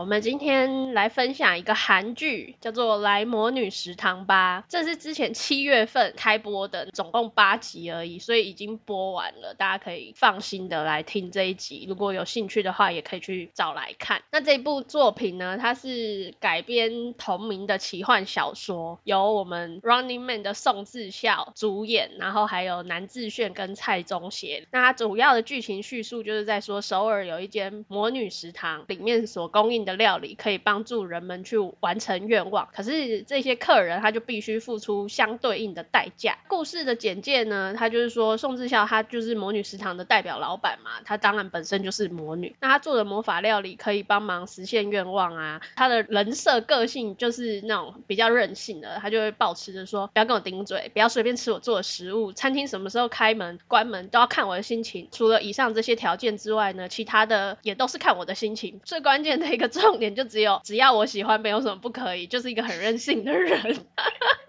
我们今天来分享一个韩剧，叫做《来魔女食堂吧》。这是之前七月份开播的，总共八集而已，所以已经播完了。大家可以放心的来听这一集，如果有兴趣的话，也可以去找来看。那这部作品呢，它是改编同名的奇幻小说，由我们 Running Man 的宋智孝主演，然后还有南智炫跟蔡宗协。那它主要的剧情叙述就是在说，首尔有一间魔女食堂，里面所供应的料理可以帮助人们去完成愿望，可是这些客人他就必须付出相对应的代价。故事的简介呢，他就是说宋智孝他就是魔女食堂的代表老板嘛，他当然本身就是魔女，那他做的魔法料理可以帮忙实现愿望啊。他的人设个性就是那种比较任性的，他就会保持着说不要跟我顶嘴，不要随便吃我做的食物，餐厅什么时候开门关门都要看我的心情。除了以上这些条件之外呢，其他的也都是看我的心情。最关键的一个重点。就只有只要我喜欢，没有什么不可以，就是一个很任性的人，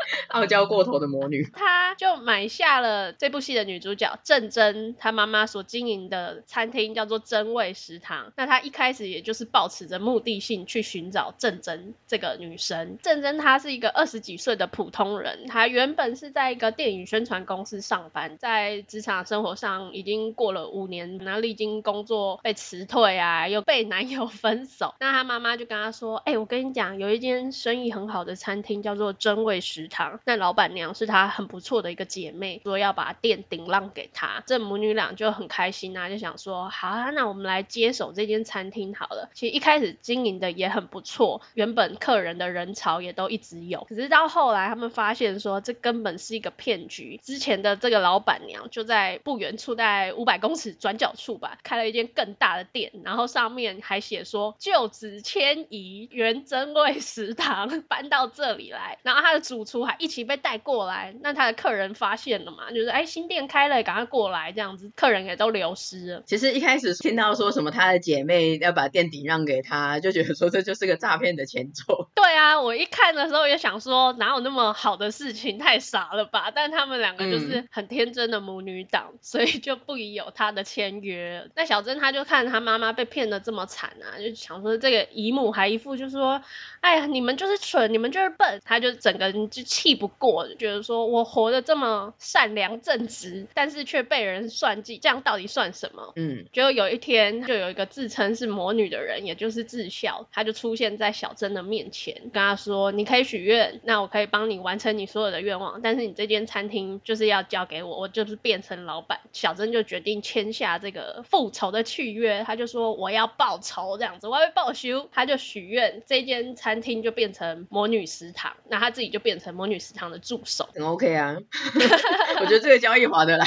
傲娇过头的魔女。她就买下了这部戏的女主角郑珍，她妈妈所经营的餐厅叫做珍味食堂。那她一开始也就是抱持着目的性去寻找郑珍这个女生。郑珍她是一个二十几岁的普通人，她原本是在一个电影宣传公司上班，在职场生活上已经过了五年，然后历经工作被辞退啊，又被男友分手。那她妈妈。就跟她说：“哎、我跟你讲，有一间生意很好的餐厅叫做真味食那老板娘是她很不错的一个姐妹，说要把店顶让给她。这母女俩就很开心啊，就想说好啊，那我们来接手这间餐厅好了。其实一开始经营的也很不错，原本客人的人潮也都一直有。可是到后来，他们发现说这根本是一个骗局。之前的这个老板娘就在不远处，在五百公尺转角处吧，开了一间更大的店，然后上面还写说就职。”迁移原真味食堂搬到这里来，然后他的主厨还一起被带过来。那他的客人发现了嘛？就是哎，新店开了，赶快过来这样子。客人也都流失了。其实一开始听到说什么他的姐妹要把店顶让给他，就觉得说这就是个诈骗的前奏。对啊，我一看的时候也想说哪有那么好的事情，太傻了吧？但他们两个就是很天真的母女档，嗯、所以就不宜有他的签约。那小珍她就看她妈妈被骗的这么惨啊，就想说这个姨。母还一副就是说，哎呀，你们就是蠢，你们就是笨，她就整个人就气不过，就觉得说我活得这么善良正直，但是却被人算计，这样到底算什么？嗯，就有一天，就有一个自称是魔女的人，也就是智孝，他就出现在小珍的面前，跟他说：“你可以许愿，那我可以帮你完成你所有的愿望，但是你这间餐厅就是要交给我，我就是变成老板。”小珍就决定签下这个复仇的契约，他就说：“我要报仇，这样子，我要报仇。”他就许愿，这间餐厅就变成魔女食堂，那他自己就变成魔女食堂的助手。很 OK 啊，我觉得这个交易划得来，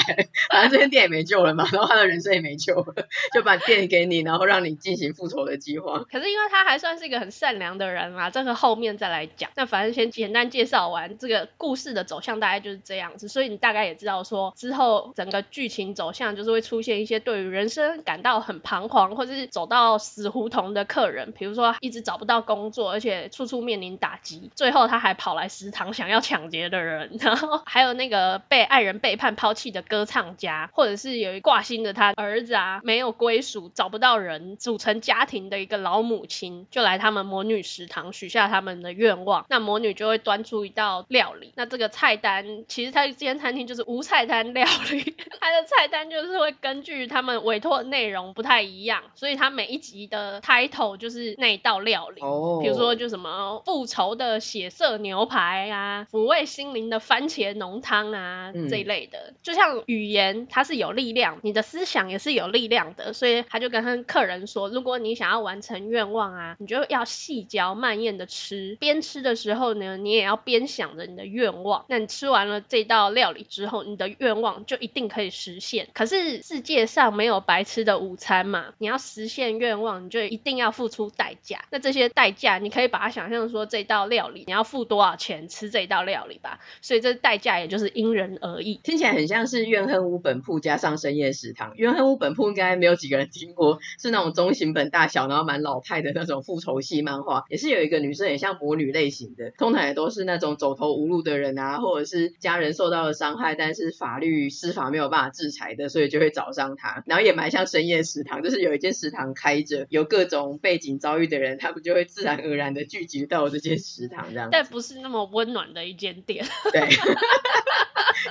反正这间店也没救了嘛，然后他的人生也没救了，就把店给你，然后让你进行复仇的计划。可是因为他还算是一个很善良的人嘛，这个后面再来讲。那反正先简单介绍完这个故事的走向，大概就是这样子，所以你大概也知道说之后整个剧情走向就是会出现一些对于人生感到很彷徨，或者是走到死胡同的客人，比如说。一直找不到工作，而且处处面临打击，最后他还跑来食堂想要抢劫的人，然后还有那个被爱人背叛抛弃的歌唱家，或者是有一挂心的他儿子啊，没有归属，找不到人组成家庭的一个老母亲，就来他们魔女食堂许下他们的愿望，那魔女就会端出一道料理，那这个菜单其实他这间餐厅就是无菜单料理，他的菜单就是会根据他们委托的内容不太一样，所以他每一集的 title 就是那一。道料理，哦，比如说就什么复仇的血色牛排啊，抚慰心灵的番茄浓汤啊，嗯、这一类的。就像语言，它是有力量，你的思想也是有力量的，所以他就跟他客人说，如果你想要完成愿望啊，你就要细嚼慢咽的吃，边吃的时候呢，你也要边想着你的愿望。那你吃完了这道料理之后，你的愿望就一定可以实现。可是世界上没有白吃的午餐嘛，你要实现愿望，你就一定要付出代价。那这些代价，你可以把它想象说，这道料理你要付多少钱吃这这道料理吧，所以这代价也就是因人而异。听起来很像是怨恨屋本铺加上深夜食堂。怨恨屋本铺应该没有几个人听过，是那种中型本大小，然后蛮老派的那种复仇系漫画，也是有一个女生也像魔女类型的，通常也都是那种走投无路的人啊，或者是家人受到了伤害，但是法律司法没有办法制裁的，所以就会找上他。然后也蛮像深夜食堂，就是有一间食堂开着，有各种背景遭遇的人，他们就会自然而然的聚集到这间食堂这样。但不是那么温暖的一间店。对。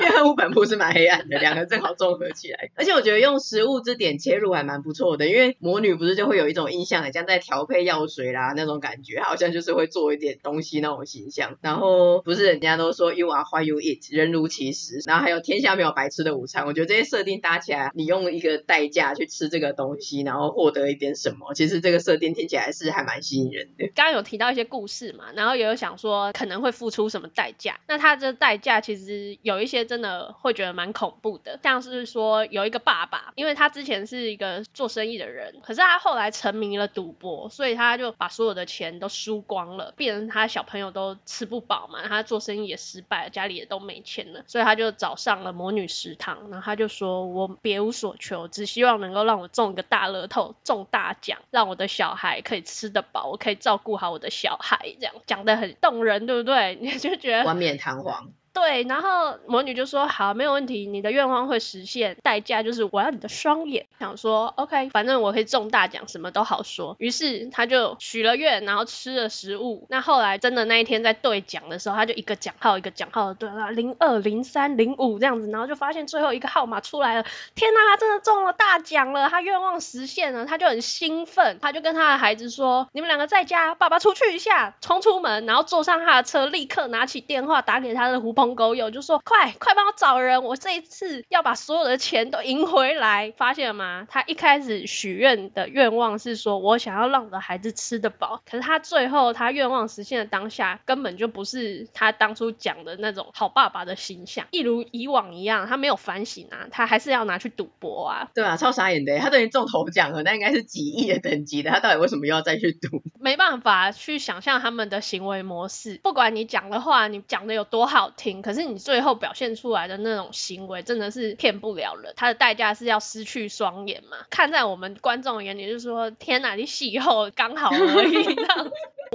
因为屋本铺是蛮黑暗的，两个正好综合起来。而且我觉得用食物这点切入还蛮不错的，因为魔女不是就会有一种印象，很像在调配药水啦那种感觉，好像就是会做一点东西那种形象。然后不是人家都说 You are what you eat，人如其食。然后还有天下没有白吃的午餐，我觉得这些设定搭起来，你用一个代价去吃这个东西，然后获得一点什么，其实这个设定听起来是还蛮吸引人的。刚刚有提到一些故事嘛，然后也有想说可能会付出什么代价，那他这代价其实有一些。真的会觉得蛮恐怖的，像是说有一个爸爸，因为他之前是一个做生意的人，可是他后来沉迷了赌博，所以他就把所有的钱都输光了，变成他小朋友都吃不饱嘛，他做生意也失败了，家里也都没钱了，所以他就找上了魔女食堂，然后他就说，我别无所求，只希望能够让我中一个大乐透，中大奖，让我的小孩可以吃得饱，我可以照顾好我的小孩，这样讲得很动人，对不对？你 就冠冕堂皇。对，然后魔女就说好，没有问题，你的愿望会实现，代价就是我要你的双眼。想说 OK，反正我可以中大奖，什么都好说。于是他就许了愿，然后吃了食物。那后来真的那一天在兑奖的时候，他就一个奖号一个奖号的对了，零二零三零五这样子，然后就发现最后一个号码出来了，天哪，他真的中了大奖了，他愿望实现了，他就很兴奋，他就跟他的孩子说，你们两个在家，爸爸出去一下，冲出门，然后坐上他的车，立刻拿起电话打给他的狐朋。狗友就说：“快快帮我找人，我这一次要把所有的钱都赢回来。”发现了吗？他一开始许愿的愿望是说：“我想要让我的孩子吃得饱。”可是他最后他愿望实现的当下，根本就不是他当初讲的那种好爸爸的形象，一如以往一样，他没有反省啊，他还是要拿去赌博啊。对啊，超傻眼的，他等于中头奖了，那应该是几亿的等级的，他到底为什么要再去赌？没办法去想象他们的行为模式，不管你讲的话，你讲的有多好听。可是你最后表现出来的那种行为，真的是骗不了人。他的代价是要失去双眼嘛？看在我们观众眼里，就是说，天哪，你戏后刚好而已。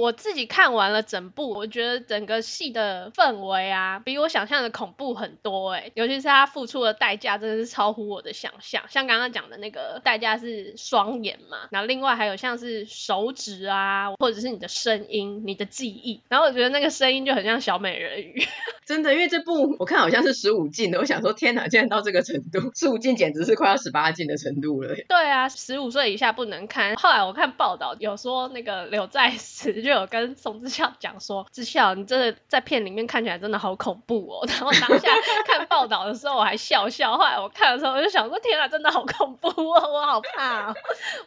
我自己看完了整部，我觉得整个戏的氛围啊，比我想象的恐怖很多哎。尤其是他付出的代价，真的是超乎我的想象。像刚刚讲的那个代价是双眼嘛，然后另外还有像是手指啊，或者是你的声音、你的记忆。然后我觉得那个声音就很像小美人鱼。真的，因为这部我看好像是十五禁的，我想说天哪，竟然到这个程度，十五禁简直是快要十八禁的程度了。对啊，十五岁以下不能看。后来我看报道有说，那个刘在石就有跟宋智孝讲说，智孝你真的在片里面看起来真的好恐怖哦。然后当下 看报道的时候我还笑笑，后来我看的时候我就想说，天啊，真的好恐怖哦，我好怕哦。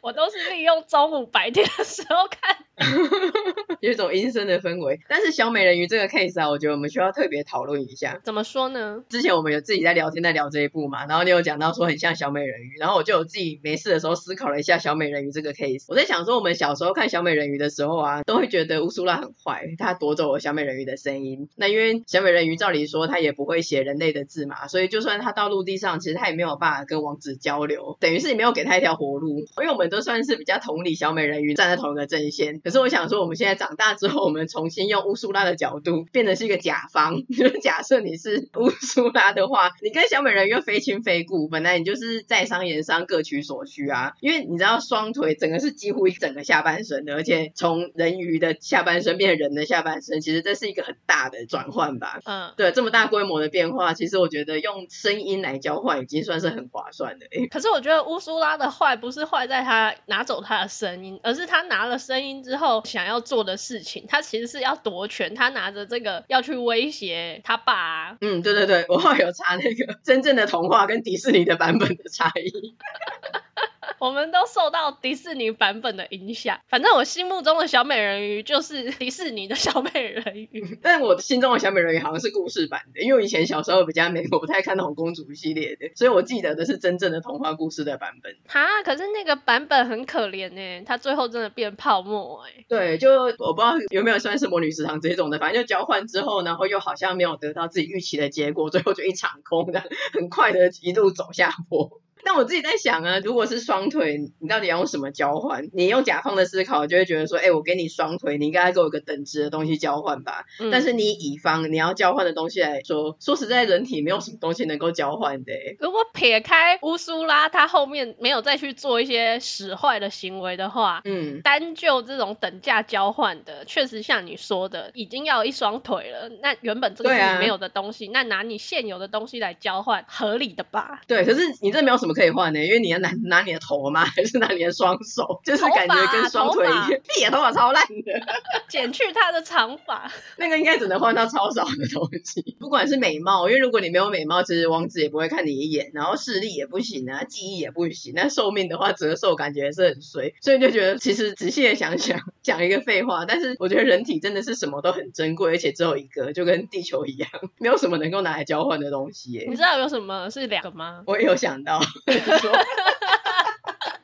我都是利用中午白天的时候看。有一种阴森的氛围，但是小美人鱼这个 case 啊，我觉得我们需要特别讨论一下。怎么说呢？之前我们有自己在聊天，在聊这一部嘛，然后你有讲到说很像小美人鱼，然后我就有自己没事的时候思考了一下小美人鱼这个 case。我在想说，我们小时候看小美人鱼的时候啊，都会觉得乌苏拉很坏，她夺走了小美人鱼的声音。那因为小美人鱼照理说她也不会写人类的字嘛，所以就算她到陆地上，其实她也没有办法跟王子交流，等于是你没有给她一条活路。因为我们都算是比较同理小美人鱼，站在同一个阵线。可是我想说，我们现在长大之后，我们重新用乌苏拉的角度，变得是一个甲方。就是假设你是乌苏拉的话，你跟小美人鱼又非亲非故，本来你就是在商言商，各取所需啊。因为你知道，双腿整个是几乎一整个下半身的，而且从人鱼的下半身变成人的下半身，其实这是一个很大的转换吧。嗯，对，这么大规模的变化，其实我觉得用声音来交换已经算是很划算的。可是我觉得乌苏拉的坏不是坏在他拿走他的声音，而是他拿了声音之后想要做的事情，他其实是要夺权，他拿着这个要去威胁他爸啊。嗯，对对对，我有查那个真正的童话跟迪士尼的版本的差异。我们都受到迪士尼版本的影响。反正我心目中的小美人鱼就是 迪士尼的小美人鱼，但我心中的小美人鱼好像是故事版的，因为我以前小时候比较美，我不太看那种公主系列的，所以我记得的是真正的童话故事的版本。哈，可是那个版本很可怜呢，它最后真的变泡沫哎。对，就我不知道有没有算是魔女食堂这种的，反正就交换之后，然后又好像没有得到自己预期的结果，最后就一场空的，很快的一路走下坡。但我自己在想啊，如果是双腿，你到底要用什么交换？你用甲方的思考，就会觉得说，哎、欸，我给你双腿，你应该给我一个等值的东西交换吧。嗯、但是你乙方你要交换的东西来说，说实在，人体没有什么东西能够交换的、欸。如果撇开乌苏拉，他后面没有再去做一些使坏的行为的话，嗯，单就这种等价交换的，确实像你说的，已经要一双腿了。那原本这个是你没有的东西，啊、那拿你现有的东西来交换，合理的吧？对，可是你这没有什么可以换的，因为你要拿拿你的头吗？还是拿你的双手？就是感觉跟双腿一样，屁啊，头发超烂的，剪去他的长发，那个应该只能换到超少的东西。不管是美貌，因为如果你没有美貌，其实王子也不会看你一眼，然后视力也不行啊，记忆也不行，那寿命的话折寿感觉也是很衰，所以就觉得其实仔细的想想，讲一个废话，但是我觉得人体真的是什么都很珍贵，而且只有一个，就跟地球一样，没有什么能够拿来交换的东西耶。你知道有什么是两个吗？我也有想到。哈哈哈哈哈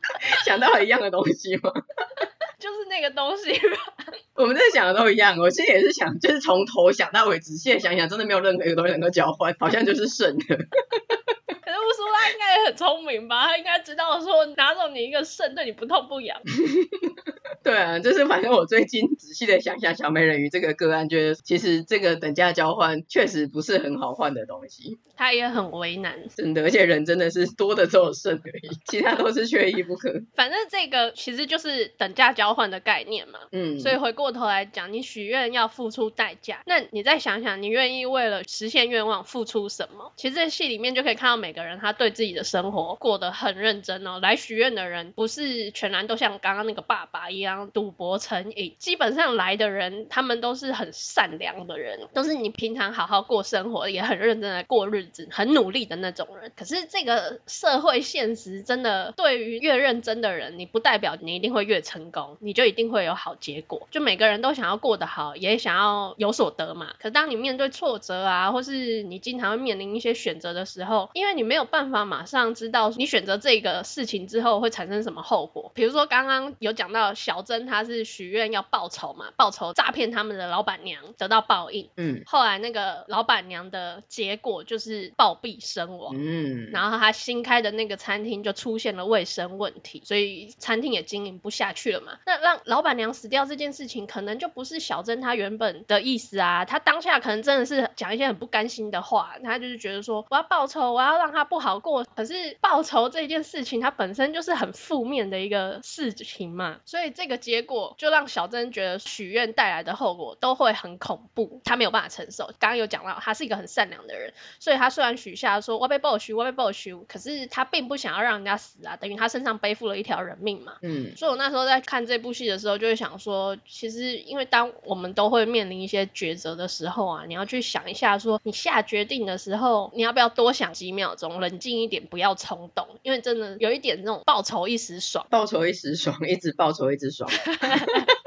想到了一样的东西吗？哈哈就是那个东西吧。我们在想的都一样。我现在也是想，就是从头想到尾，仔细的想想，真的没有任何一个东西能够交换，好像就是肾的。可是乌苏拉应该也很聪明吧？他应该知道说，拿走你一个肾，对你不痛不痒。对啊，就是反正我最近仔细的想想小美人鱼这个个案，觉得其实这个等价交换确实不是很好换的东西。他也很为难，真的，而且人真的是多的只有肾而已，其他都是缺一不可。反正这个其实就是等价交换的概念嘛。嗯。所以回过头来讲，你许愿要付出代价，那你再想想，你愿意为了实现愿望付出什么？其实这戏里面就可以看到每个人他对自己的生活过得很认真哦。来许愿的人不是全然都像刚刚那个爸爸一样。赌博成瘾，基本上来的人，他们都是很善良的人，都是你平常好好过生活，也很认真的过日子，很努力的那种人。可是这个社会现实真的，对于越认真的人，你不代表你一定会越成功，你就一定会有好结果。就每个人都想要过得好，也想要有所得嘛。可是当你面对挫折啊，或是你经常会面临一些选择的时候，因为你没有办法马上知道你选择这个事情之后会产生什么后果。比如说刚刚有讲到小。珍，她是许愿要报仇嘛，报仇诈骗他们的老板娘得到报应。嗯，后来那个老板娘的结果就是暴毙身亡。嗯，然后她新开的那个餐厅就出现了卫生问题，所以餐厅也经营不下去了嘛。那让老板娘死掉这件事情，可能就不是小珍她原本的意思啊。她当下可能真的是讲一些很不甘心的话，她就是觉得说我要报仇，我要让她不好过。可是报仇这件事情，它本身就是很负面的一个事情嘛，所以这个。结果就让小珍觉得许愿带来的后果都会很恐怖，她没有办法承受。刚刚有讲到，她是一个很善良的人，所以她虽然许下说我被报许，我被报许，可是她并不想要让人家死啊，等于她身上背负了一条人命嘛。嗯，所以我那时候在看这部戏的时候，就会想说，其实因为当我们都会面临一些抉择的时候啊，你要去想一下说，你下决定的时候，你要不要多想几秒钟，冷静一点，不要冲动，因为真的有一点那种报仇一时爽，报仇一时爽，一直报仇一直爽。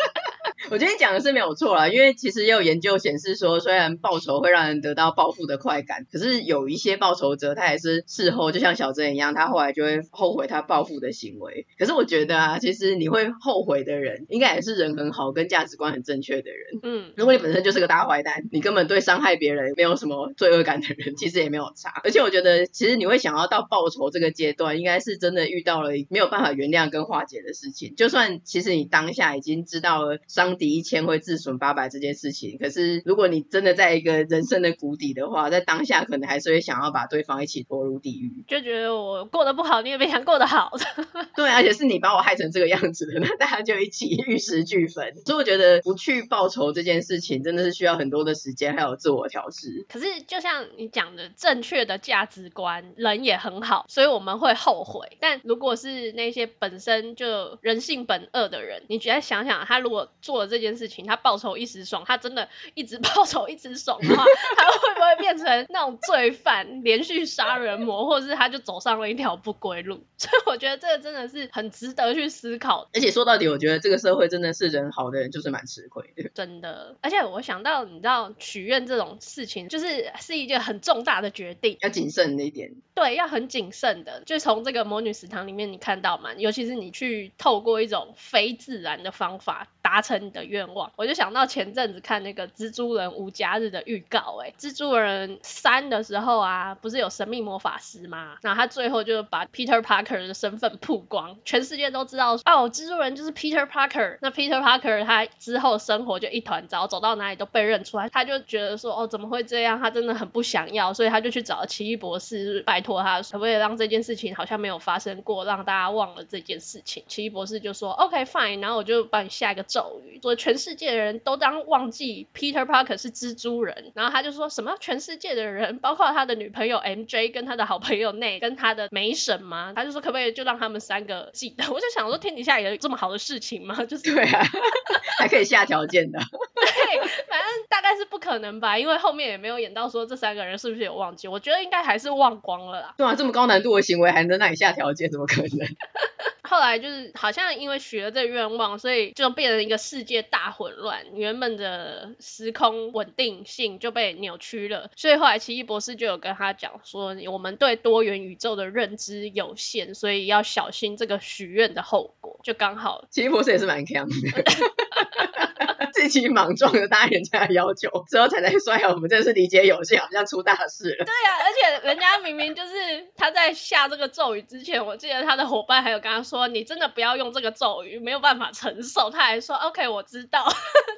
我今天讲的是没有错啦，因为其实也有研究显示说，虽然报仇会让人得到报复的快感，可是有一些报仇者，他也是事后就像小珍一样，他后来就会后悔他报复的行为。可是我觉得啊，其实你会后悔的人，应该也是人很好跟价值观很正确的人。嗯，如果你本身就是个大坏蛋，你根本对伤害别人没有什么罪恶感的人，其实也没有差。而且我觉得，其实你会想要到报仇这个阶段，应该是真的遇到了没有办法原谅跟化解的事情。就算其实你当下已经知道了伤敌一千会自损八百这件事情，可是如果你真的在一个人生的谷底的话，在当下可能还是会想要把对方一起拖入地狱，就觉得我过得不好，你也别想过得好。对，而且是你把我害成这个样子的，那大家就一起玉石俱焚。所以我觉得不去报仇这件事情，真的是需要很多的时间还有自我调试。可是就像你讲的，正确的价值观，人也很好，所以我们会后悔。但如果是那些本身就人性本恶的人，你觉得想想，他如果做了这件事情，他报仇一时爽，他真的一直 报仇一直爽的话，他会不会变成那种罪犯，连续杀人魔，或者是他就走上了一条不归路？所以我觉得这个真的是很值得去思考。而且说到底，我觉得这个社会真的是人好的人就是蛮吃亏的。真的，而且我想到，你知道许愿这种事情，就是是一件很重大的决定，要谨慎的一点。对，要很谨慎的。就从这个魔女食堂里面你看到嘛，尤其是你去透过一种非自然的方法达成你的愿望，我就想到前阵子看那个蜘蛛人无家日的预告，哎，蜘蛛人三的时候啊，不是有神秘魔法师吗？然后他最后就把 Peter Parker 的身份曝光，全世界都知道哦，蜘蛛人就是 Peter Parker。那 Peter Parker 他之后生活就一团糟，走到哪里都被认出来，他就觉得说哦，怎么会这样？他真的很不想要，所以他就去找奇异博士拜托他，可不可以让这件事情好像没有发生过，让大家忘了这件事情。奇异博士就说 OK fine，然后我就帮你下一个咒语，说全世界的人都当忘记 Peter Parker 是蜘蛛人。然后他就说什么全世界的人，包括他的女朋友 MJ 跟他的好朋友 Nate 跟他的梅婶吗？他就说可不可以就让他们三个记得？我就想说天底下有这么好的事情吗？就是对啊，还可以下条件的。对，反正大概是不可能吧，因为后面也没有演到说这三个人是不是有忘记。我觉得应该还是忘光了啦。对啊，这么高难度的行为还能让你下条件，怎么可能？后来就是好像因为许了这个愿望，所以就变成一个世界大混乱，原本的时空稳定性就被扭曲了。所以后来奇异博士就有跟他讲说，我们对多元宇宙的认知有限，所以要小心这个许愿的后果。就刚好，奇异博士也是蛮强的。自己莽撞的答应人家的要求，之后才在说：“哎，我们真是理解有限，好像出大事了。”对呀、啊，而且人家明明就是他在下这个咒语之前，我记得他的伙伴还有跟他说：“你真的不要用这个咒语，没有办法承受。”他还说：“OK，我知道。”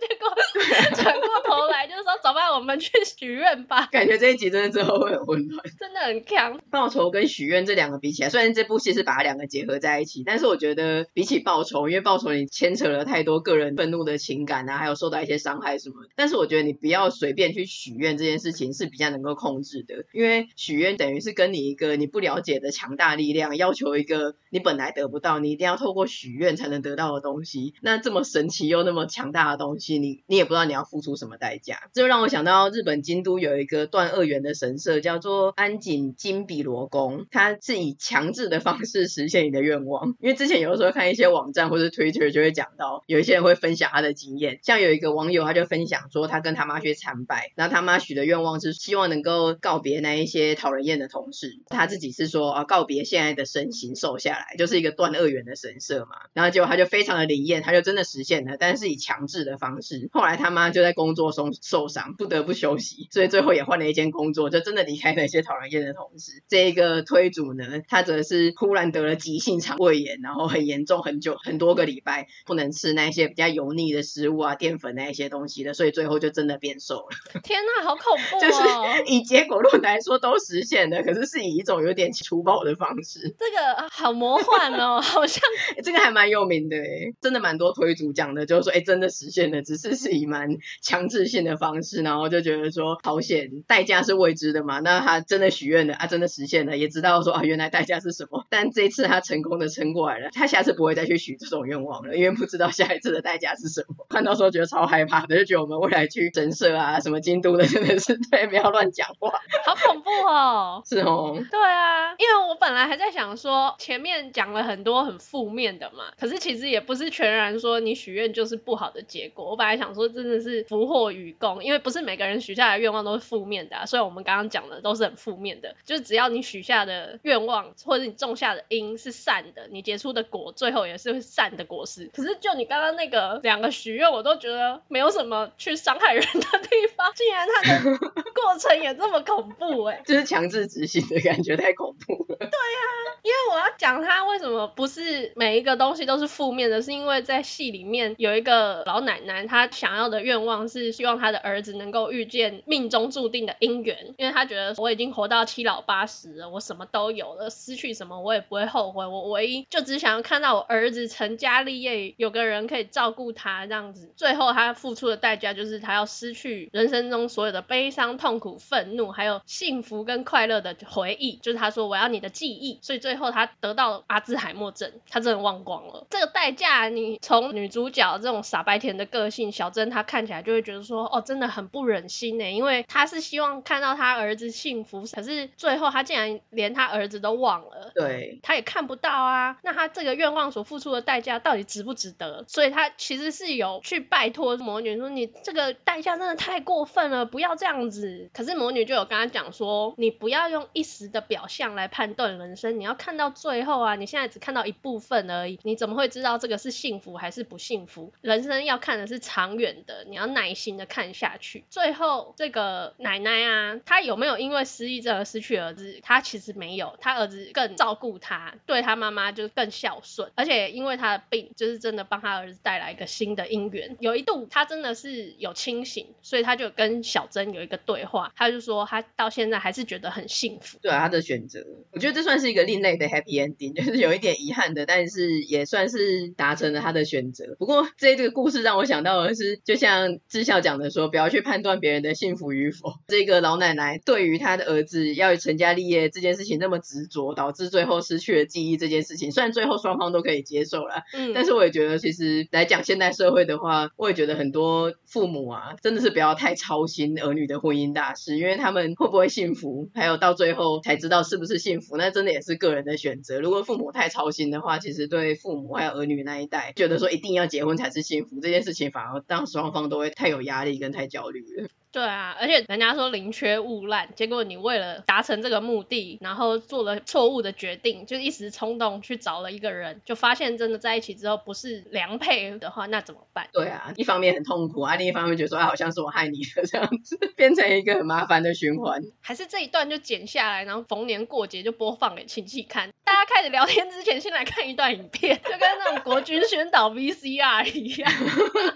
结果 转过头来就是说：“走吧，我们去许愿吧。”感觉这一集真的之后会很混乱，真的很强。报仇跟许愿这两个比起来，虽然这部戏是把它两个结合在一起，但是我觉得比起报仇，因为报仇你牵扯了太多个人愤怒的情感啊，还有受到一些伤害什么。但是我觉得你不要随便去许愿这件事情是比较能够控制的，因为许愿等于是跟你一个你不了解的强大力量要求一个你本来得不到，你一定要透过许愿才能得到的东西。那这么神奇又那么强大的东西，你你也不知道你要付出什么代价。这就让我想到日本京都有一个断恶缘的神社，叫做安井金比罗宫，它是以强制的方式实现你的愿望。因为之前有的时候看一些网站或是 Twitter 就会讲到，有一些人会分享他的经验，像有一个网友他就分享说，他跟他妈去参拜，然后他妈许的愿望是希望能够告别那一些讨人厌的同事，他自己是说啊告别现在的身形瘦下来，就是一个断恶缘的神社嘛。然后结果他就非常的灵验，他就真的实现了，但是以强制的方式。后来他妈就在工作中受伤，不得不休息，所以最后也换了一间工作，就真的离开那些讨人厌的同事。这一个推主呢，他则是忽然得了急性肠胃炎，然后很严重，很久很多个礼拜不能吃那些比较油腻的食物啊、淀粉那一些东西的，所以最后就真的变瘦了。天哪，好恐怖哦！就是以结果论来说都实现了，可是是以一种有点粗暴的方式。这个好魔幻哦，好像这个还蛮有名的诶，真的蛮多推主讲的，就是说哎，真的实现了，只是是以蛮强制性的方式，然后就觉得说好险，代价是未知的嘛。那他真的许愿了啊，真的实现了，也知道说啊，原来代价是什么。但这一次他成功的撑过来了，他下次不会再去许这种愿望了，因为不知道下一次的代价是什么。看到时候觉得超害怕的，就觉得我们未来去神社啊，什么京都的，真的是对，不要乱讲话，好恐怖哦。是哦。对啊，因为我本来还在想说，前面讲了很多很负面的嘛，可是其实也不是全然说你许愿就是不好的结果。我本来想说真的是福祸与共，因为不是每个人许下的愿望都是负面的啊，所以我们刚刚讲的都是很负面的，就是只要你许下的愿望或者你种下的因是善的，你结出的果最后也是善的果实。可是就你刚刚那个两个许愿，我都觉得没有什么去伤害人的地方，竟然他的过程也这么恐怖哎、欸，就是强制执行的感觉太恐怖了。对呀、啊，因为我要讲他为什么不是每一个东西都是负面的，是因为在戏里面有一个老奶奶，她想要的愿望是希望她的儿子能够遇见命中注定的姻缘，因为她觉得我已经活到七老八十了，我什么都有了，失去什么我也不会后悔，我唯一就只想要看到我儿子成家立业，有个人可以照顾他这样子。最最后他付出的代价就是他要失去人生中所有的悲伤、痛苦、愤怒，还有幸福跟快乐的回忆。就是他说我要你的记忆，所以最后他得到阿兹海默症，他真的忘光了。这个代价，你从女主角这种傻白甜的个性，小珍她看起来就会觉得说，哦，真的很不忍心呢，因为她是希望看到她儿子幸福，可是最后她竟然连她儿子都忘了，对，她也看不到啊。那她这个愿望所付出的代价到底值不值得？所以她其实是有去拜拜托魔女说，你这个代价真的太过分了，不要这样子。可是魔女就有跟她讲说，你不要用一时的表象来判断人生，你要看到最后啊。你现在只看到一部分而已，你怎么会知道这个是幸福还是不幸福？人生要看的是长远的，你要耐心的看下去。最后这个奶奶啊，她有没有因为失忆症而失去儿子？她其实没有，她儿子更照顾她，对她妈妈就更孝顺，而且因为她的病，就是真的帮她儿子带来一个新的姻缘。有一度他真的是有清醒，所以他就跟小珍有一个对话，他就说他到现在还是觉得很幸福。对啊，她的选择，我觉得这算是一个另类的 happy ending，就是有一点遗憾的，但是也算是达成了他的选择。不过这这个故事让我想到的是，就像智孝讲的说，不要去判断别人的幸福与否。这个老奶奶对于她的儿子要成家立业这件事情那么执着，导致最后失去了记忆这件事情，虽然最后双方都可以接受了，嗯，但是我也觉得其实来讲现代社会的话，会觉得很多父母啊，真的是不要太操心儿女的婚姻大事，因为他们会不会幸福，还有到最后才知道是不是幸福，那真的也是个人的选择。如果父母太操心的话，其实对父母还有儿女那一代，觉得说一定要结婚才是幸福这件事情，反而让双方都会太有压力跟太焦虑了。对啊，而且人家说宁缺毋滥，结果你为了达成这个目的，然后做了错误的决定，就一时冲动去找了一个人，就发现真的在一起之后不是良配的话，那怎么办？对啊，一方面很痛苦啊，另一方面觉得说，啊，好像是我害你的 这样子，变成一个很麻烦的循环。还是这一段就剪下来，然后逢年过节就播放给亲戚看。大家开始聊天之前，先来看一段影片，就跟那种国军宣导 VCR 一样。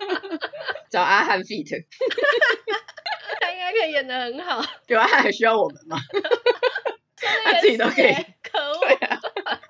找阿汉 feat。他应该可以演的很好。对啊，他还需要我们吗？他自己都可以。可恶。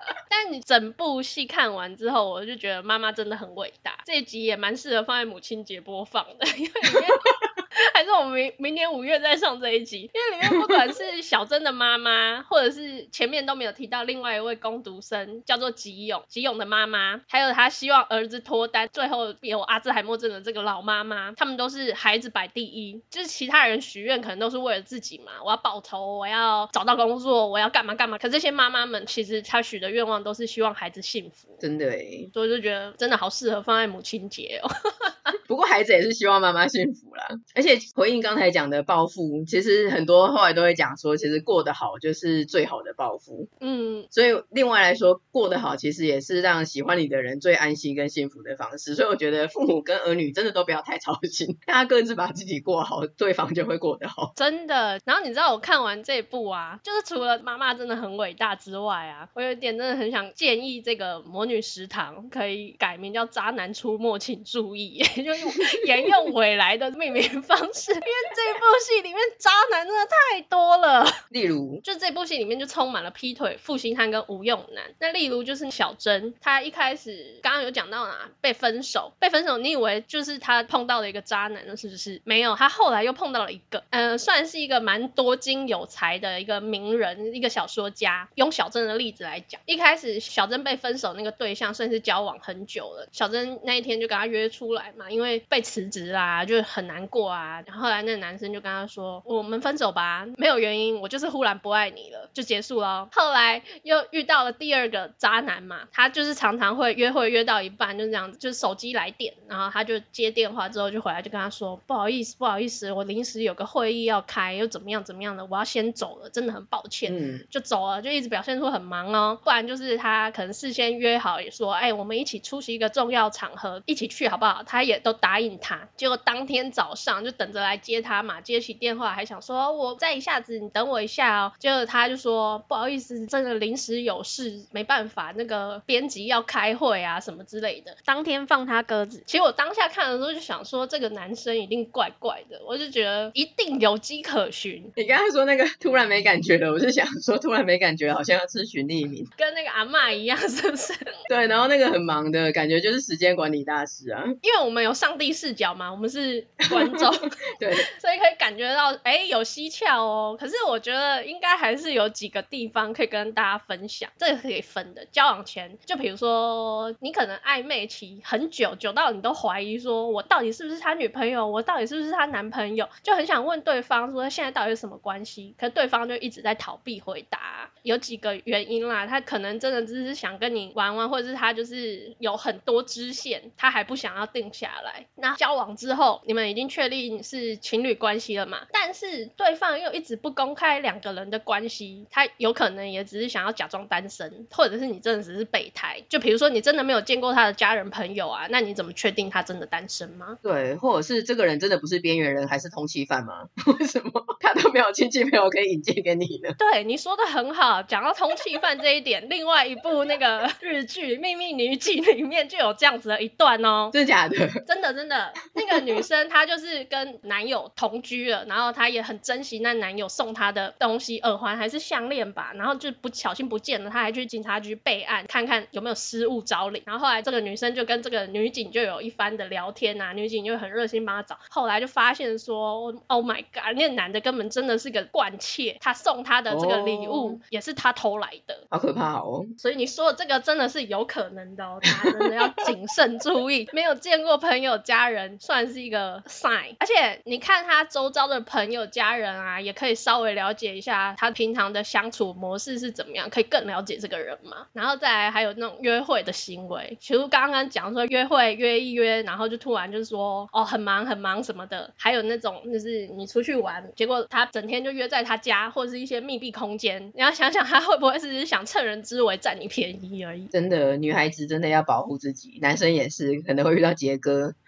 啊、但你整部戏看完之后，我就觉得妈妈真的很伟大。这一集也蛮适合放在母亲节播放的，因为里面。还是我们明明年五月再上这一集，因为里面不管是小珍的妈妈，或者是前面都没有提到另外一位工读生叫做吉勇，吉勇的妈妈，还有他希望儿子脱单，最后有阿兹海默症的这个老妈妈，他们都是孩子摆第一，就是其他人许愿可能都是为了自己嘛，我要报仇，我要找到工作，我要干嘛干嘛，可这些妈妈们其实她许的愿望都是希望孩子幸福，真的哎，所以就觉得真的好适合放在母亲节哦。不过孩子也是希望妈妈幸福啦，而且回应刚才讲的报复，其实很多后来都会讲说，其实过得好就是最好的报复。嗯，所以另外来说，过得好其实也是让喜欢你的人最安心跟幸福的方式。所以我觉得父母跟儿女真的都不要太操心，大家各自把自己过好，对方就会过得好。真的。然后你知道我看完这部啊，就是除了妈妈真的很伟大之外啊，我有一点真的很想建议这个魔女食堂可以改名叫“渣男出没，请注意”，就。沿用未来的命名方式，因为这部戏里面渣男真的太多了。例如，就这部戏里面就充满了劈腿、负心汉跟无用男。那例如就是小珍，她一开始刚刚有讲到哪被分手，被分手，你以为就是她碰到了一个渣男了，是不是？没有，她后来又碰到了一个，嗯、呃，算是一个蛮多金有才的一个名人，一个小说家。用小珍的例子来讲，一开始小珍被分手那个对象算是交往很久了，小珍那一天就跟他约出来嘛，因为被辞职啦，就很难过啊。然后后来那个男生就跟他说：“我们分手吧，没有原因，我就是忽然不爱你了，就结束了。”后来又遇到了第二个渣男嘛，他就是常常会约会约到一半就这样子，就是手机来电，然后他就接电话之后就回来就跟他说：“不好意思，不好意思，我临时有个会议要开，又怎么样怎么样的，我要先走了，真的很抱歉。”嗯，就走了，就一直表现出很忙哦。不然就是他可能事先约好也说：“哎，我们一起出席一个重要场合，一起去好不好？”他也都答应。他结果当天早早上就等着来接他嘛，接起电话还想说我在一下子，你等我一下哦。结果他就说不好意思，真的临时有事，没办法，那个编辑要开会啊什么之类的，当天放他鸽子。其实我当下看的时候就想说，这个男生一定怪怪的，我就觉得一定有迹可循。你刚才说那个突然没感觉的，我是想说突然没感觉，好像要吃循利民，跟那个阿妈一样，是不是？对，然后那个很忙的感觉就是时间管理大师啊，因为我们有上帝视角嘛，我们是 观众，对，所以可以感觉到，哎，有蹊跷哦。可是我觉得应该还是有几个地方可以跟大家分享，这个可以分的。交往前，就比如说你可能暧昧期很久，久到你都怀疑说，我到底是不是他女朋友，我到底是不是他男朋友，就很想问对方说现在到底是什么关系，可是对方就一直在逃避回答。有几个原因啦，他可能真的只是想跟你玩玩，或者是他就是有很多支线，他还不想要定下来。那交往之后，你们已经确定是情侣关系了嘛？但是对方又一直不公开两个人的关系，他有可能也只是想要假装单身，或者是你真的只是备胎。就比如说你真的没有见过他的家人朋友啊，那你怎么确定他真的单身吗？对，或者是这个人真的不是边缘人，还是通缉犯吗？为什么他都没有亲戚朋友可以引荐给你呢？对，你说的很好，讲到通缉犯这一点，另外一部那个日剧《秘密女警》里面就有这样子的一段哦。真的假的？真的真的，那个女生她就是跟男友同居了，然后她也很珍惜那男友送她的东西，耳环还是项链吧，然后就不小心不见了，她还去警察局备案，看看有没有失物招领。然后后来这个女生就跟这个女警就有一番的聊天啊，女警就很热心帮她找，后来就发现说，Oh my god，那个男的根本真的是个惯窃，他送她的这个礼物也是他偷来的，好可怕哦。所以你说的这个真的是有可能的哦，大家真的要谨慎注意，没有见过朋友家人算是一个 sign，而且你看他周遭的朋友家人啊，也可以稍微了解一下他平常的相处模式是怎么样，可以更了解这个人嘛。然后再来还有那种约会的行为，其实刚刚讲说约会约一约，然后就突然就说哦很忙很忙什么的，还有那种就是你出去玩，结果他整天就约在他家或者是一些密闭空间，你要想想他会不会是想趁人之危占你便宜而已。真的，女孩子真的要保护自己，男生也是可能会遇到杰哥。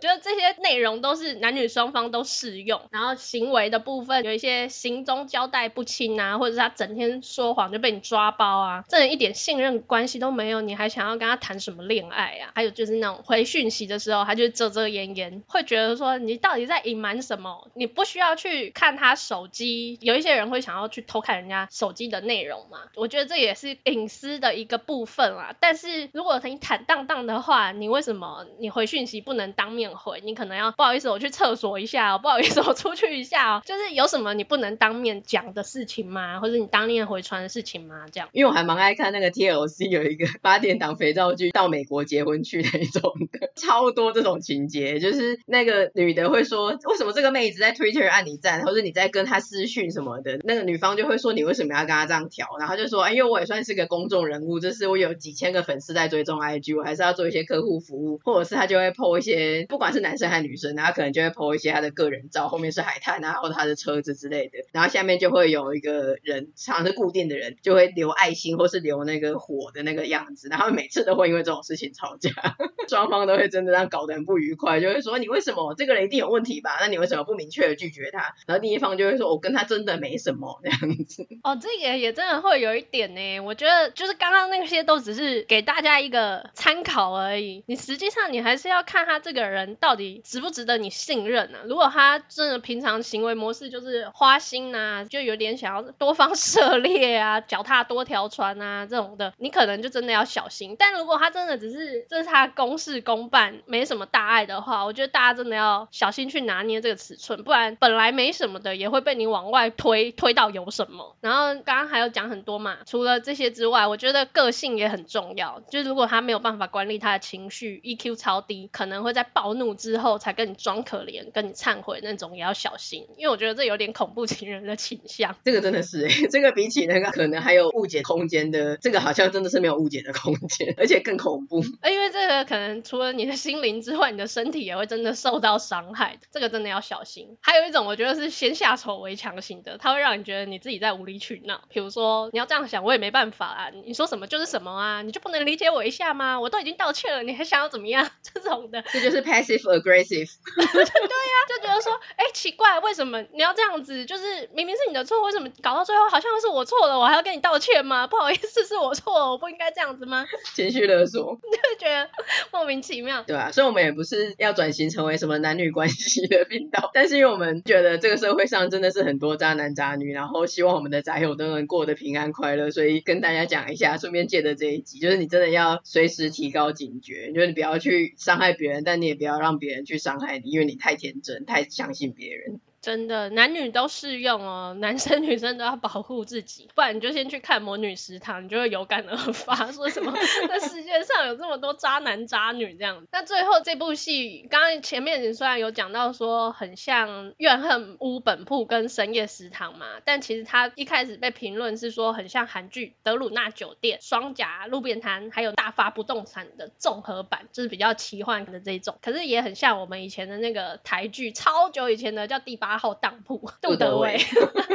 觉得这些内容都是男女双方都适用，然后行为的部分有一些行踪交代不清啊，或者是他整天说谎就被你抓包啊，这人一点信任关系都没有，你还想要跟他谈什么恋爱啊？还有就是那种回讯息的时候，他就遮遮掩掩，会觉得说你到底在隐瞒什么？你不需要去看他手机，有一些人会想要去偷看人家手机的内容嘛，我觉得这也是隐私的一个部分啦。但是如果你坦荡荡的话，你为什么你回讯息不能当面回？你可能要不好意思，我去厕所一下哦，不好意思，我出去一下哦。就是有什么你不能当面讲的事情吗？或者你当面回传的事情吗？这样。因为我还蛮爱看那个 TLC 有一个 八点档肥皂剧，到美国结婚去那种的，超多这种情节。就是那个女的会说，为什么这个妹子在 Twitter 按你赞，或者你在跟她私讯什么的，那个女方就会说你为什么要跟她这样调？然后就说，哎，因为我也算是个公众人物，就是我有几千个粉丝在追踪 IG，我还是要做一些客户服务，或者是她就会 po 一些，不不管是男生还是女生，然后可能就会 po 一些他的个人照，后面是海滩啊，或他的车子之类的，然后下面就会有一个人，常常是固定的人，就会留爱心或是留那个火的那个样子，然后每次都会因为这种事情吵架，双方都会真的让搞得很不愉快，就会说你为什么这个人一定有问题吧？那你为什么不明确的拒绝他？然后另一方就会说我跟他真的没什么这样子。哦，这个也真的会有一点呢，我觉得就是刚刚那些都只是给大家一个参考而已，你实际上你还是要看他这个人到底。值不值得你信任呢、啊？如果他真的平常行为模式就是花心啊，就有点想要多方 涉猎啊，脚踏多条船啊这种的，你可能就真的要小心。但如果他真的只是这是他公事公办，没什么大碍的话，我觉得大家真的要小心去拿捏这个尺寸，不然本来没什么的也会被你往外推，推到有什么。然后刚刚还有讲很多嘛，除了这些之外，我觉得个性也很重要。就是如果他没有办法管理他的情绪，EQ 超低，可能会在暴怒之后。才跟你装可怜、跟你忏悔那种也要小心，因为我觉得这有点恐怖情人的倾向。这个真的是、欸，这个比起那个可能还有误解空间的，这个好像真的是没有误解的空间，而且更恐怖。因为这个可能除了你的心灵之外，你的身体也会真的受到伤害，这个真的要小心。还有一种我觉得是先下手为强型的，它会让你觉得你自己在无理取闹。比如说你要这样想，我也没办法啊，你说什么就是什么啊，你就不能理解我一下吗？我都已经道歉了，你还想要怎么样？这种的，这就是 passive aggressive。对呀、啊，就觉得说，哎，奇怪，为什么你要这样子？就是明明是你的错，为什么搞到最后好像是我错了，我还要跟你道歉吗？不好意思，是我错了，我不应该这样子吗？情绪勒索，就觉得莫名其妙。对啊，所以我们也不是要转型成为什么男女关系的频道，但是因为我们觉得这个社会上真的是很多渣男渣女，然后希望我们的宅友都能过得平安快乐，所以跟大家讲一下，顺便借着这一集，就是你真的要随时提高警觉，就是你不要去伤害别人，但你也不要让别人去伤害你，因为你太天真，太相信别人。真的，男女都适用哦，男生 女生都要保护自己，不然你就先去看《魔女食堂》，你就会有感而发，说什么 这世界上有这么多渣男渣女这样子。那最后这部戏，刚刚前面你虽然有讲到说很像《怨恨屋本铺》跟《深夜食堂》嘛，但其实它一开始被评论是说很像韩剧《德鲁纳酒店》、《双甲路边摊》还有《大发不动产》的综合版，就是比较奇幻的这种。可是也很像我们以前的那个台剧，超久以前的叫《第八》。八号当铺杜德伟，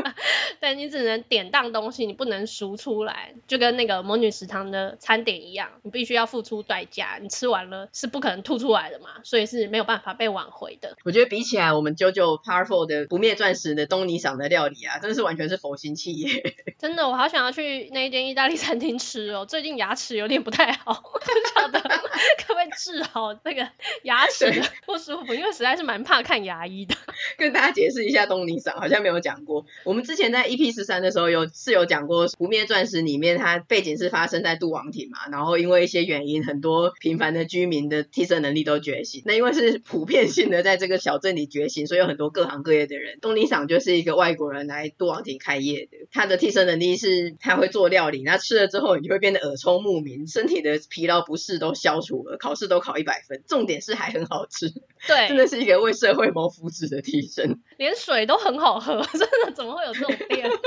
对你只能典当东西，你不能赎出来，就跟那个魔女食堂的餐点一样，你必须要付出代价，你吃完了是不可能吐出来的嘛，所以是没有办法被挽回的。我觉得比起来，我们 JoJo Powerful 的不灭钻石的东尼赏的料理啊，真的是完全是佛心企业。真的，我好想要去那一间意大利餐厅吃哦，最近牙齿有点不太好，不晓得可不可以治好那个牙齿不舒服，因为实在是蛮怕看牙医的。跟大家解解释一下东尼赏，好像没有讲过。我们之前在 EP 十三的时候有是有讲过，不灭钻石里面它背景是发生在杜王町嘛，然后因为一些原因，很多平凡的居民的替身能力都觉醒。那因为是普遍性的在这个小镇里觉醒，所以有很多各行各业的人。东尼赏就是一个外国人来杜王町开业的，他的替身能力是他会做料理，那吃了之后你就会变得耳聪目明，身体的疲劳不适都消除了，考试都考一百分，重点是还很好吃。对，真的是一个为社会谋福祉的提升。连水都很好喝，真的怎么会有这种店？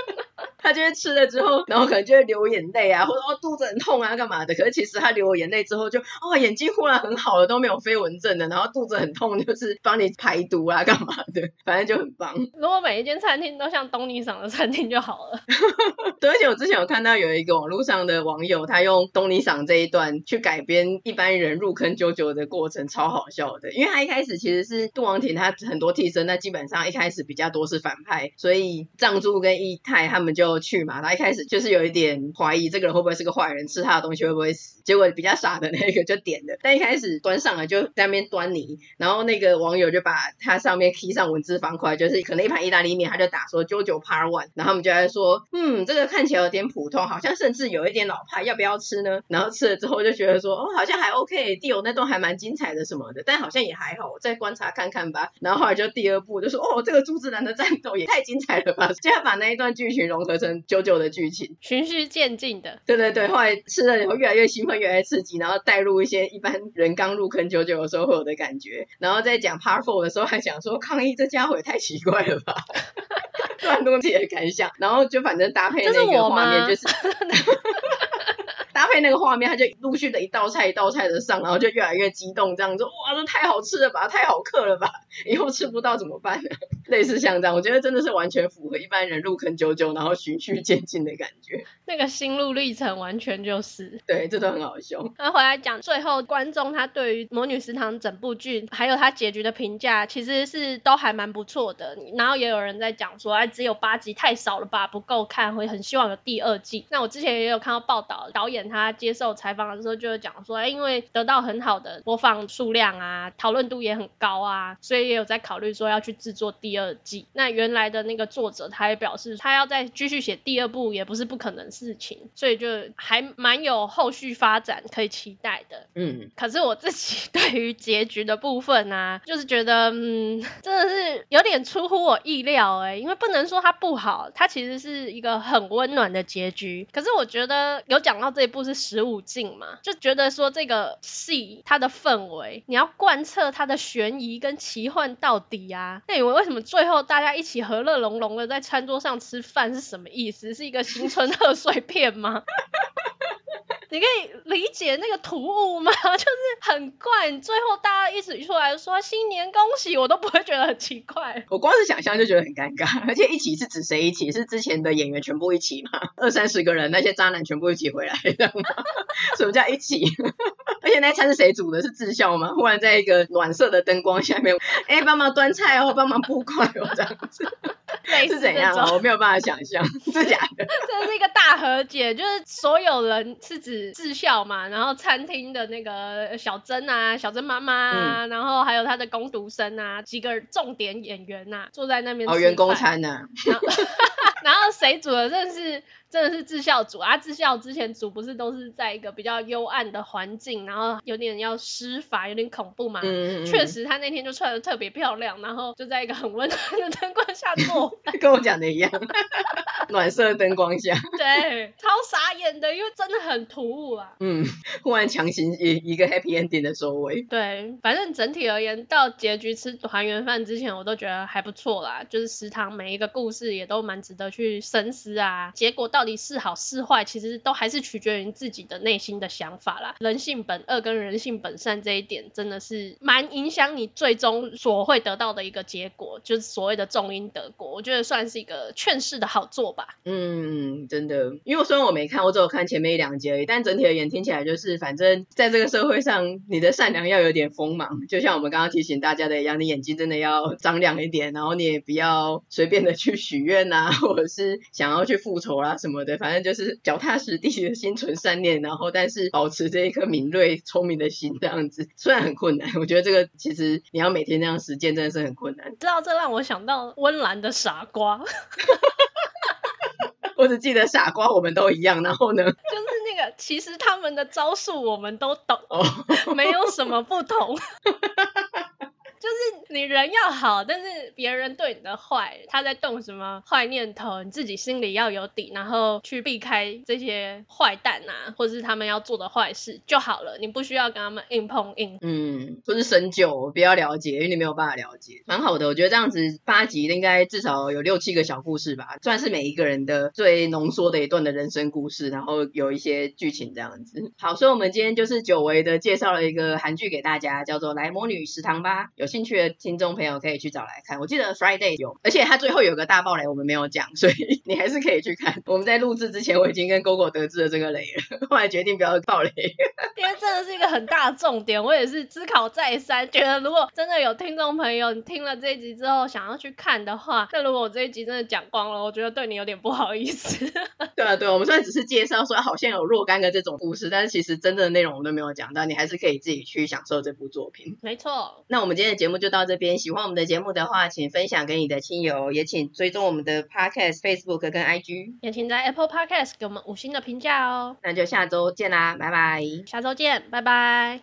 他就会吃了之后，然后可能就会流眼泪啊，或者哦肚子很痛啊，干嘛的？可是其实他流了眼泪之后就，就哦眼睛忽然很好了，都没有飞蚊症了，然后肚子很痛，就是帮你排毒啊，干嘛的？反正就很棒。如果每一间餐厅都像东尼赏的餐厅就好了。对，而且我之前有看到有一个网络上的网友，他用东尼赏这一段去改编一般人入坑 JoJo 的过程，超好笑的。因为他一开始其实是杜王庭，他很多替身，那基本上一开始比较多是反派，所以藏柱跟义太他们就。去嘛，他一开始就是有一点怀疑这个人会不会是个坏人，吃他的东西会不会死？结果比较傻的那个就点了，但一开始端上来就在那边端泥，然后那个网友就把他上面 key 上文字方块，就是可能一盘意大利面，他就打说 JoJo Part One，然后他们就在说，嗯，这个看起来有点普通，好像甚至有一点老派，要不要吃呢？然后吃了之后就觉得说，哦，好像还 OK，第二那段还蛮精彩的什么的，但好像也还好，我再观察看看吧。然后后来就第二部就说，哦，这个猪子男的战斗也太精彩了吧，就要把那一段剧情融合成。九九的剧情，循序渐进的，对对对，后来吃了以后越来越兴奋，越来越刺激，然后带入一些一般人刚入坑九九的时候会有的感觉，然后在讲 Part Four 的时候还讲说抗议这家伙也太奇怪了吧，突然多自己的感想，然后就反正搭配那个画面就是。那个画面，他就陆续的一道菜一道菜的上，然后就越来越激动，这样子，哇，这太好吃了吧，太好嗑了吧，以后吃不到怎么办呢？类似像这样，我觉得真的是完全符合一般人入坑 JoJo，然后循序渐进的感觉。那个心路历程完全就是，对，这都很好笑。那回来讲，最后观众他对于《魔女食堂》整部剧还有他结局的评价，其实是都还蛮不错的。然后也有人在讲说，哎，只有八集太少了吧，不够看，会很希望有第二季。那我之前也有看到报道，导演。他接受采访的时候就会讲说，哎，因为得到很好的播放数量啊，讨论度也很高啊，所以也有在考虑说要去制作第第二季。那原来的那个作者他也表示，他要再继续写第二部也不是不可能事情，所以就还蛮有后续发展可以期待的。嗯，可是我自己对于结局的部分啊，就是觉得嗯，真的是有点出乎我意料哎、欸，因为不能说它不好，它其实是一个很温暖的结局。可是我觉得有讲到这一部是十五禁嘛，就觉得说这个戏它的氛围，你要贯彻它的悬疑跟奇幻到底啊。那你为什么最后大家一起和乐融融的在餐桌上吃饭是什么意思？是一个新春 贺岁片吗？你可以理解那个突兀吗？就是很怪，最后大家一起出来说新年恭喜，我都不会觉得很奇怪。我光是想象就觉得很尴尬，而且一起是指谁一起？是之前的演员全部一起吗？二三十个人，那些渣男全部一起回来，的吗？什么叫一起？而且那餐是谁煮的？是智孝吗？忽然在一个暖色的灯光下面，哎、帮忙端菜哦，帮忙铺筷哦，这样子。是怎样啊？我没有办法想象，是假的。这是一个大和解，就是所有人是指智孝嘛，然后餐厅的那个小珍啊，小珍妈妈啊，嗯、然后还有他的工读生啊，几个重点演员呐、啊，坐在那边哦，员工餐呐、啊。然后谁煮的？真的是。真的是智孝组啊！智孝之前组不是都是在一个比较幽暗的环境，然后有点要施法，有点恐怖嘛。嗯，嗯，确实，他那天就穿的特别漂亮，然后就在一个很温暖的灯光下做，跟我讲的一样，暖色灯光下。对，超傻眼的，因为真的很突兀啊。嗯，忽然强行一一个 happy ending 的收尾。对，反正整体而言，到结局吃团圆饭之前，我都觉得还不错啦。就是食堂每一个故事也都蛮值得去深思啊。结果。到底是好是坏，其实都还是取决于自己的内心的想法啦。人性本恶跟人性本善这一点，真的是蛮影响你最终所会得到的一个结果，就是所谓的种因得果。我觉得算是一个劝世的好作吧。嗯，真的，因为虽然我没看，我只有看前面一两集而已，但整体而言听起来就是，反正在这个社会上，你的善良要有点锋芒，就像我们刚刚提醒大家的一样，你眼睛真的要张亮一点，然后你也不要随便的去许愿啊，或者是想要去复仇啦什么的，反正就是脚踏实地的心存善念，然后但是保持着一颗敏锐聪明的心，这样子虽然很困难，我觉得这个其实你要每天这样实践真的是很困难。知道这让我想到温岚的傻瓜，我只记得傻瓜我们都一样，然后呢，就是那个其实他们的招数我们都懂，哦、没有什么不同。就是你人要好，但是别人对你的坏，他在动什么坏念头，你自己心里要有底，然后去避开这些坏蛋啊，或者是他们要做的坏事就好了。你不需要跟他们硬碰硬。嗯，不是深究，不要了解，因为你没有办法了解。蛮好的，我觉得这样子八集应该至少有六七个小故事吧，算是每一个人的最浓缩的一段的人生故事，然后有一些剧情这样子。好，所以我们今天就是久违的介绍了一个韩剧给大家，叫做《来魔女食堂》吧。有兴趣的听众朋友可以去找来看，我记得 Friday 有，而且它最后有个大爆雷，我们没有讲，所以 你还是可以去看。我们在录制之前，我已经跟 GoGo 得知了这个雷了，后来决定不要爆雷，因为真的是一个很大的重点。我也是思考再三，觉得如果真的有听众朋友你听了这一集之后想要去看的话，那如果我这一集真的讲光了，我觉得对你有点不好意思。对啊，对，我们虽然只是介绍说好像有若干个这种故事，但是其实真正的内容我们都没有讲到，你还是可以自己去享受这部作品。没错，那我们今天的节目就到这边，喜欢我们的节目的话，请分享给你的亲友，也请追踪我们的 Podcast、Facebook 跟 IG，也请在 Apple Podcast 给我们五星的评价哦。那就下周见啦，拜拜。下周见，拜拜。